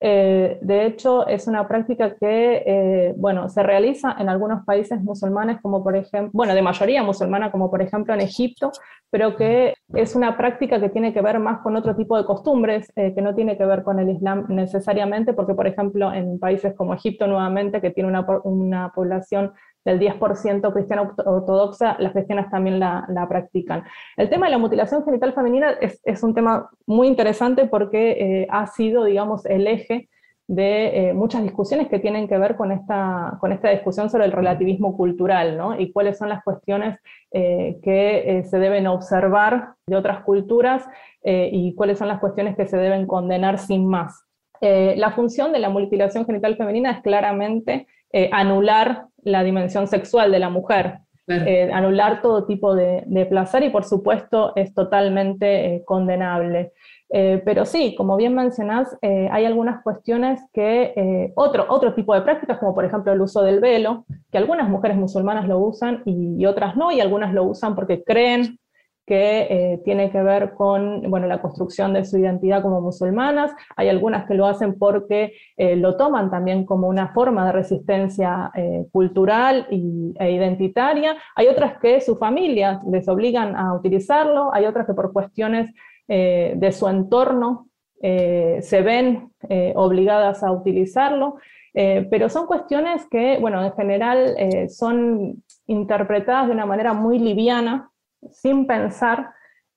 eh, de hecho, es una práctica que, eh, bueno, se realiza en algunos países musulmanes, como por ejemplo, bueno, de mayoría musulmana, como por ejemplo en Egipto, pero que es una práctica que tiene que ver más con otro tipo de costumbres, eh, que no tiene que ver con el Islam necesariamente, porque por ejemplo en países como Egipto nuevamente, que tiene una, una población del 10% cristiana ortodoxa, las cristianas también la, practican. El tema de la mutilación genital femenina es, un tema muy interesante porque eh, ha sido, digamos, el eje de eh, muchas discusiones que tienen que ver con esta, con esta discusión sobre el relativismo cultural, ¿no? Y cuáles son las cuestiones eh, que se deben observar de otras culturas y cuáles son las cuestiones que se deben condenar sin más. la función de la mutilación genital femenina es claramente anular la dimensión sexual de la mujer. eh, anular todo tipo de, placer y por supuesto es totalmente eh, condenable. Eh, pero sí, como bien mencionás, hay algunas cuestiones que, otro, otro tipo de prácticas, como por ejemplo el uso del velo, que algunas mujeres musulmanas lo usan y otras no, y algunas lo usan porque creen que eh, tiene que ver con bueno, la construcción de su identidad como musulmanas. Hay algunas que lo hacen porque eh, lo toman también como una forma de resistencia eh, cultural e identitaria. Hay otras que sus familias les obligan a utilizarlo. Hay otras que por cuestiones de su entorno se ven obligadas a utilizarlo. pero son cuestiones que, bueno, en general son interpretadas de una manera muy liviana sin pensar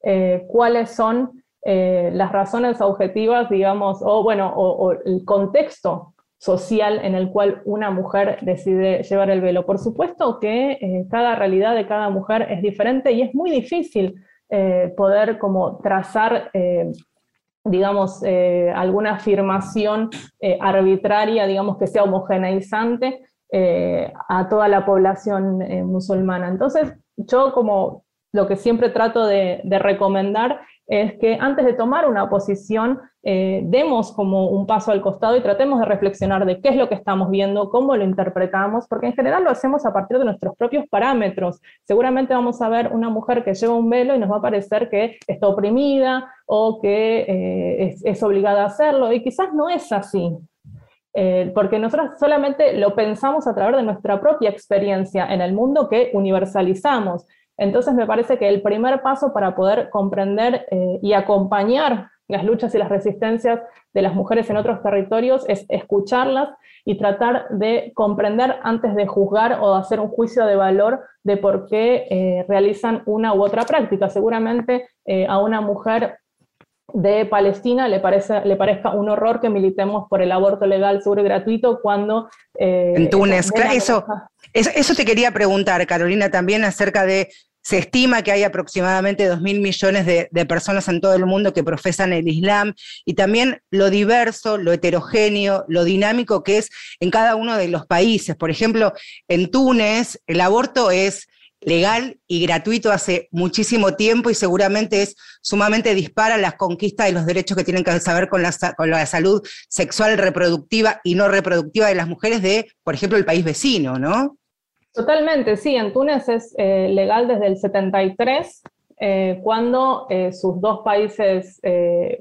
eh, cuáles son eh, las razones objetivas, digamos, o bueno, o, el contexto social en el cual una mujer decide llevar el velo. Por supuesto que eh, cada realidad de cada mujer es diferente y es muy difícil poder como trazar digamos, alguna afirmación arbitraria, digamos, que sea homogeneizante a toda la población musulmana. Entonces, yo como lo que siempre trato de, recomendar es que antes de tomar una posición, eh, demos como un paso al costado y tratemos de reflexionar de qué es lo que estamos viendo, cómo lo interpretamos, porque en general lo hacemos a partir de nuestros propios parámetros. Seguramente vamos a ver una mujer que lleva un velo y nos va a parecer que está oprimida o que eh, es, obligada a hacerlo, y quizás no es así. Eh, porque nosotros solamente lo pensamos a través de nuestra propia experiencia en el mundo que universalizamos. Entonces me parece que el primer paso para poder comprender eh, y acompañar las luchas y las resistencias de las mujeres en otros territorios es escucharlas y tratar de comprender antes de juzgar o de hacer un juicio de valor de por qué eh, realizan una u otra práctica. Seguramente eh, a una mujer de Palestina le, parece, le parezca un horror que militemos por el aborto legal, seguro y gratuito cuando... en Túnez, eso, eso, te quería preguntar, Carolina, también acerca de, se estima que hay aproximadamente 2 mil millones de, personas en todo el mundo que profesan el Islam y también lo diverso, lo heterogéneo, lo dinámico que es en cada uno de los países. Por ejemplo, en Túnez el aborto es legal y gratuito hace muchísimo tiempo y seguramente es sumamente dispara las conquistas de los derechos que tienen que saber con la, con la salud sexual, reproductiva y no reproductiva de las mujeres de, por ejemplo, el país vecino, ¿no? Totalmente, sí, en Túnez es eh, legal desde el 73, eh, cuando eh, sus dos países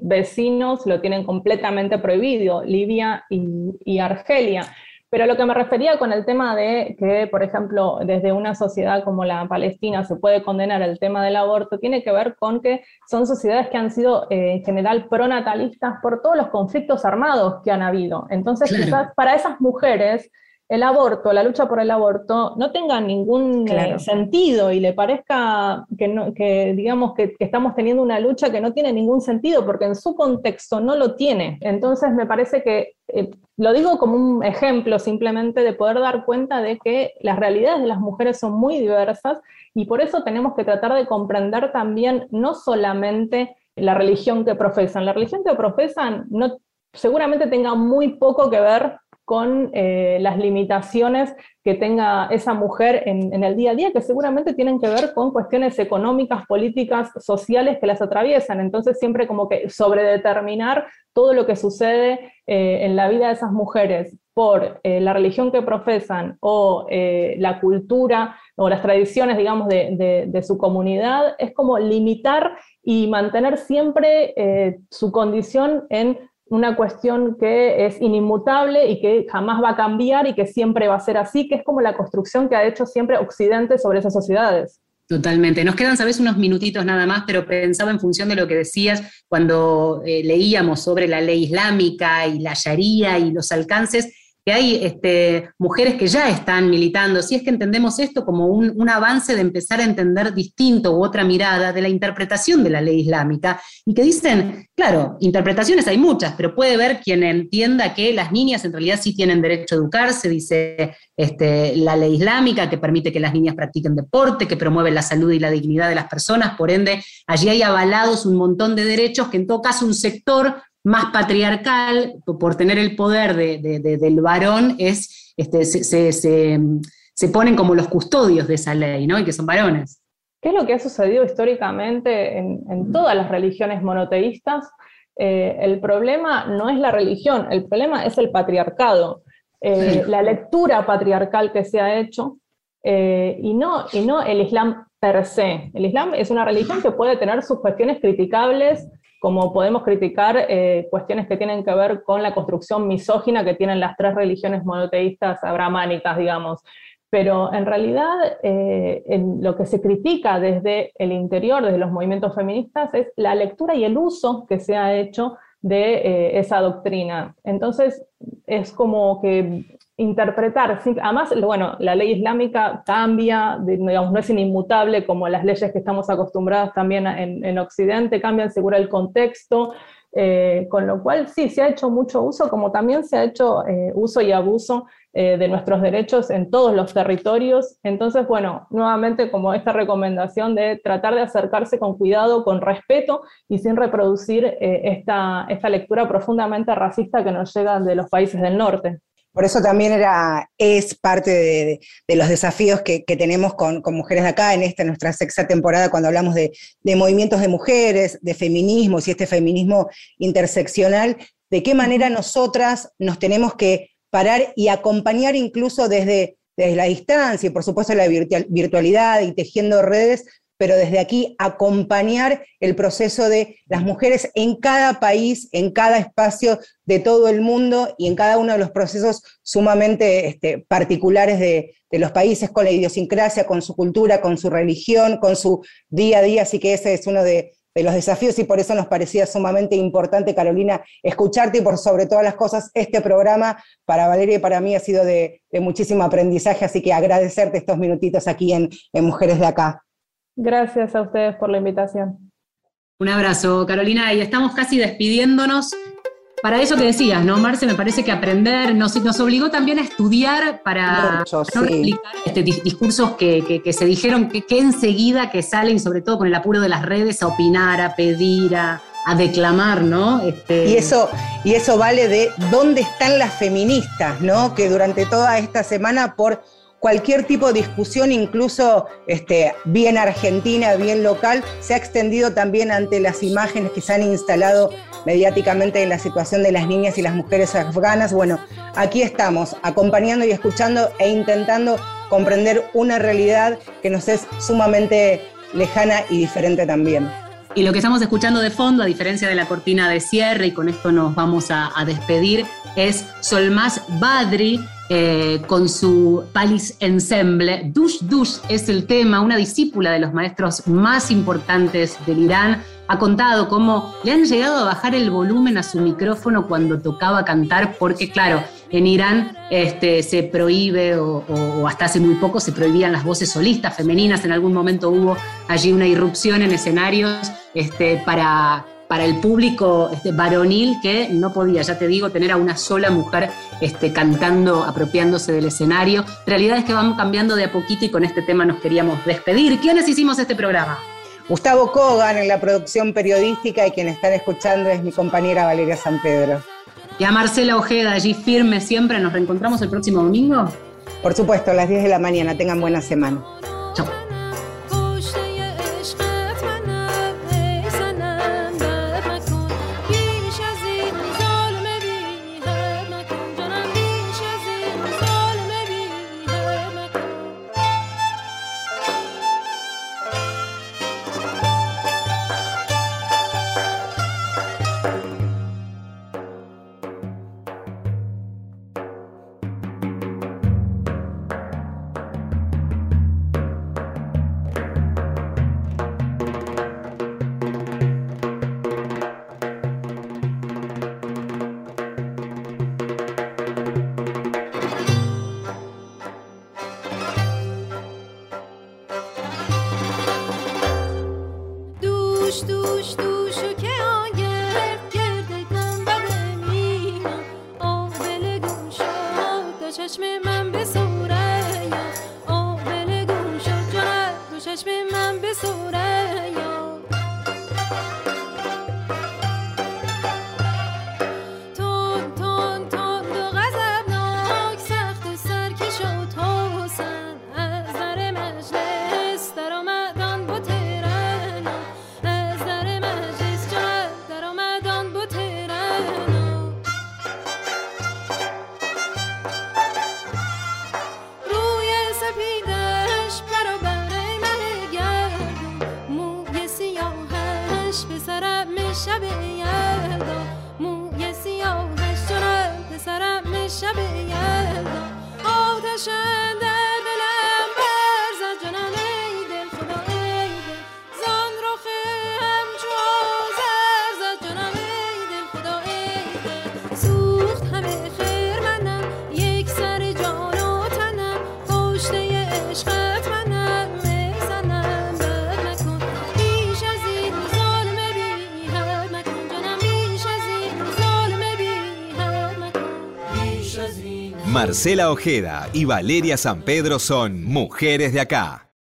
vecinos lo tienen completamente prohibido, Libia y, Argelia. Pero lo que me refería con el tema de que, por ejemplo, desde una sociedad como la Palestina se puede condenar el tema del aborto, tiene que ver con que son sociedades que han sido en general pronatalistas por todos los conflictos armados que han habido. Entonces, quizás para esas mujeres el aborto, la lucha por el aborto, no tenga ningún eh, sentido y le parezca que, digamos, que, estamos teniendo una lucha que no tiene ningún sentido, porque en su contexto no lo tiene. Entonces me parece que, eh, lo digo como un ejemplo simplemente de poder dar cuenta de que las realidades de las mujeres son muy diversas y por eso tenemos que tratar de comprender también no solamente la religión que profesan, la religión que profesan no, seguramente tenga muy poco que ver con eh, las limitaciones que tenga esa mujer en, el día a día, que seguramente tienen que ver con cuestiones económicas, políticas, sociales que las atraviesan. Entonces siempre como que sobredeterminar todo lo que sucede eh, en la vida de esas mujeres por eh, la religión que profesan o la cultura o las tradiciones, digamos, de, de, su comunidad, es como limitar y mantener siempre su condición en una cuestión que es inimutable y que jamás va a cambiar y que siempre va a ser así, que es como la construcción que ha hecho siempre Occidente sobre esas sociedades. Totalmente. Nos quedan, sabes, unos minutitos nada más, pero pensaba en función de lo que decías cuando eh, leíamos sobre la ley islámica y la sharia y los alcances que hay este, mujeres que ya están militando, si es que entendemos esto como un, avance de empezar a entender distinto u otra mirada de la interpretación de la ley islámica, y que dicen, claro, interpretaciones hay muchas, pero puede ver quien entienda que las niñas en realidad sí tienen derecho a educarse, dice este, la ley islámica, que permite que las niñas practiquen deporte, que promueve la salud y la dignidad de las personas, por ende, allí hay avalados un montón de derechos que en todo caso un sector más patriarcal, por tener el poder del varón, es, este, se, se ponen como los custodios de esa ley, ¿no? Y que son varones. ¿Qué es lo que ha sucedido históricamente en, todas las religiones monoteístas? Eh, el problema no es la religión, el problema es el patriarcado, eh, la lectura patriarcal que se ha hecho eh, y, no, y no el Islam per se. El Islam es una religión que puede tener sus cuestiones criticables, como podemos criticar cuestiones que tienen que ver con la construcción misógina que tienen las tres religiones monoteístas abramánicas, digamos pero en realidad eh, lo que se critica desde el interior, desde los movimientos feministas, es la lectura y el uso que se ha hecho de eh, esa doctrina. Entonces, es como que interpretar, además, bueno, la ley islámica cambia, digamos, no es inmutable como las leyes que estamos acostumbrados también en, en Occidente, cambian según el contexto, eh, con lo cual sí, se ha hecho mucho uso, como también se ha hecho uso y abuso eh, de nuestros derechos en todos los territorios. Entonces, bueno, nuevamente como esta recomendación de tratar de acercarse con cuidado, con respeto y sin reproducir eh, esta, esta lectura profundamente racista que nos llega de los países del norte. Por eso también era, es parte de, los desafíos que, tenemos con, mujeres de acá en esta nuestra sexta temporada, cuando hablamos de, movimientos de mujeres, de feminismos y este feminismo interseccional, de qué manera nosotras nos tenemos que parar y acompañar incluso desde, desde la distancia y por supuesto la virtualidad y tejiendo redes, pero desde aquí acompañar el proceso de las mujeres en cada país, en cada espacio de todo el mundo y en cada uno de los procesos sumamente este, particulares de, los países, con la idiosincrasia, con su cultura, con su religión, con su día a día. Así que ese es uno de, los desafíos y por eso nos parecía sumamente importante, Carolina, escucharte y por sobre todas las cosas, este programa para Valeria y para mí ha sido de, muchísimo aprendizaje, así que agradecerte estos minutitos aquí en Mujeres de Acá. Gracias a ustedes por la invitación. Un abrazo, Carolina, y estamos casi despidiéndonos para eso que decías, ¿no, Marce? Me parece que aprender nos, nos obligó también a estudiar para no explicar este, discursos que, se dijeron que, enseguida que salen, sobre todo con el apuro de las redes, a opinar, a pedir, a, declamar, ¿no? Este... Y, eso, y eso vale de dónde están las feministas, ¿no? Que durante toda esta semana por cualquier tipo de discusión, incluso este, bien argentina, bien local, se ha extendido también ante las imágenes que se han instalado mediáticamente en la situación de las niñas y las mujeres afganas. Bueno, aquí estamos, acompañando y escuchando e intentando comprender una realidad que nos es sumamente lejana y diferente también. Y lo que estamos escuchando de fondo, a diferencia de la cortina de cierre, y con esto nos vamos a, a despedir, es Solmaz Badri, eh, con su Palis Ensemble. Dush Dush es el tema, una discípula de los maestros más importantes del Irán. Ha contado cómo le han llegado a bajar el volumen a su micrófono cuando tocaba cantar, porque claro, en Irán este, se prohíbe, o, hasta hace muy poco se prohibían las voces solistas femeninas. En algún momento hubo allí una irrupción en escenarios este, para para el público este, varonil que no podía, ya te digo, tener a una sola mujer este, cantando, apropiándose del escenario. Realidad es que vamos cambiando de a poquito y con este tema nos queríamos despedir. ¿Quiénes hicimos este programa? Gustavo Kogan en la producción periodística y quien están escuchando es mi compañera Valeria San Pedro. Y a Marcela Ojeda, allí firme siempre. ¿Nos reencontramos el próximo domingo? Por supuesto, a las 10 de la mañana. Tengan buena semana. Chao. Marcela Ojeda y Valeria San Pedro son mujeres de acá.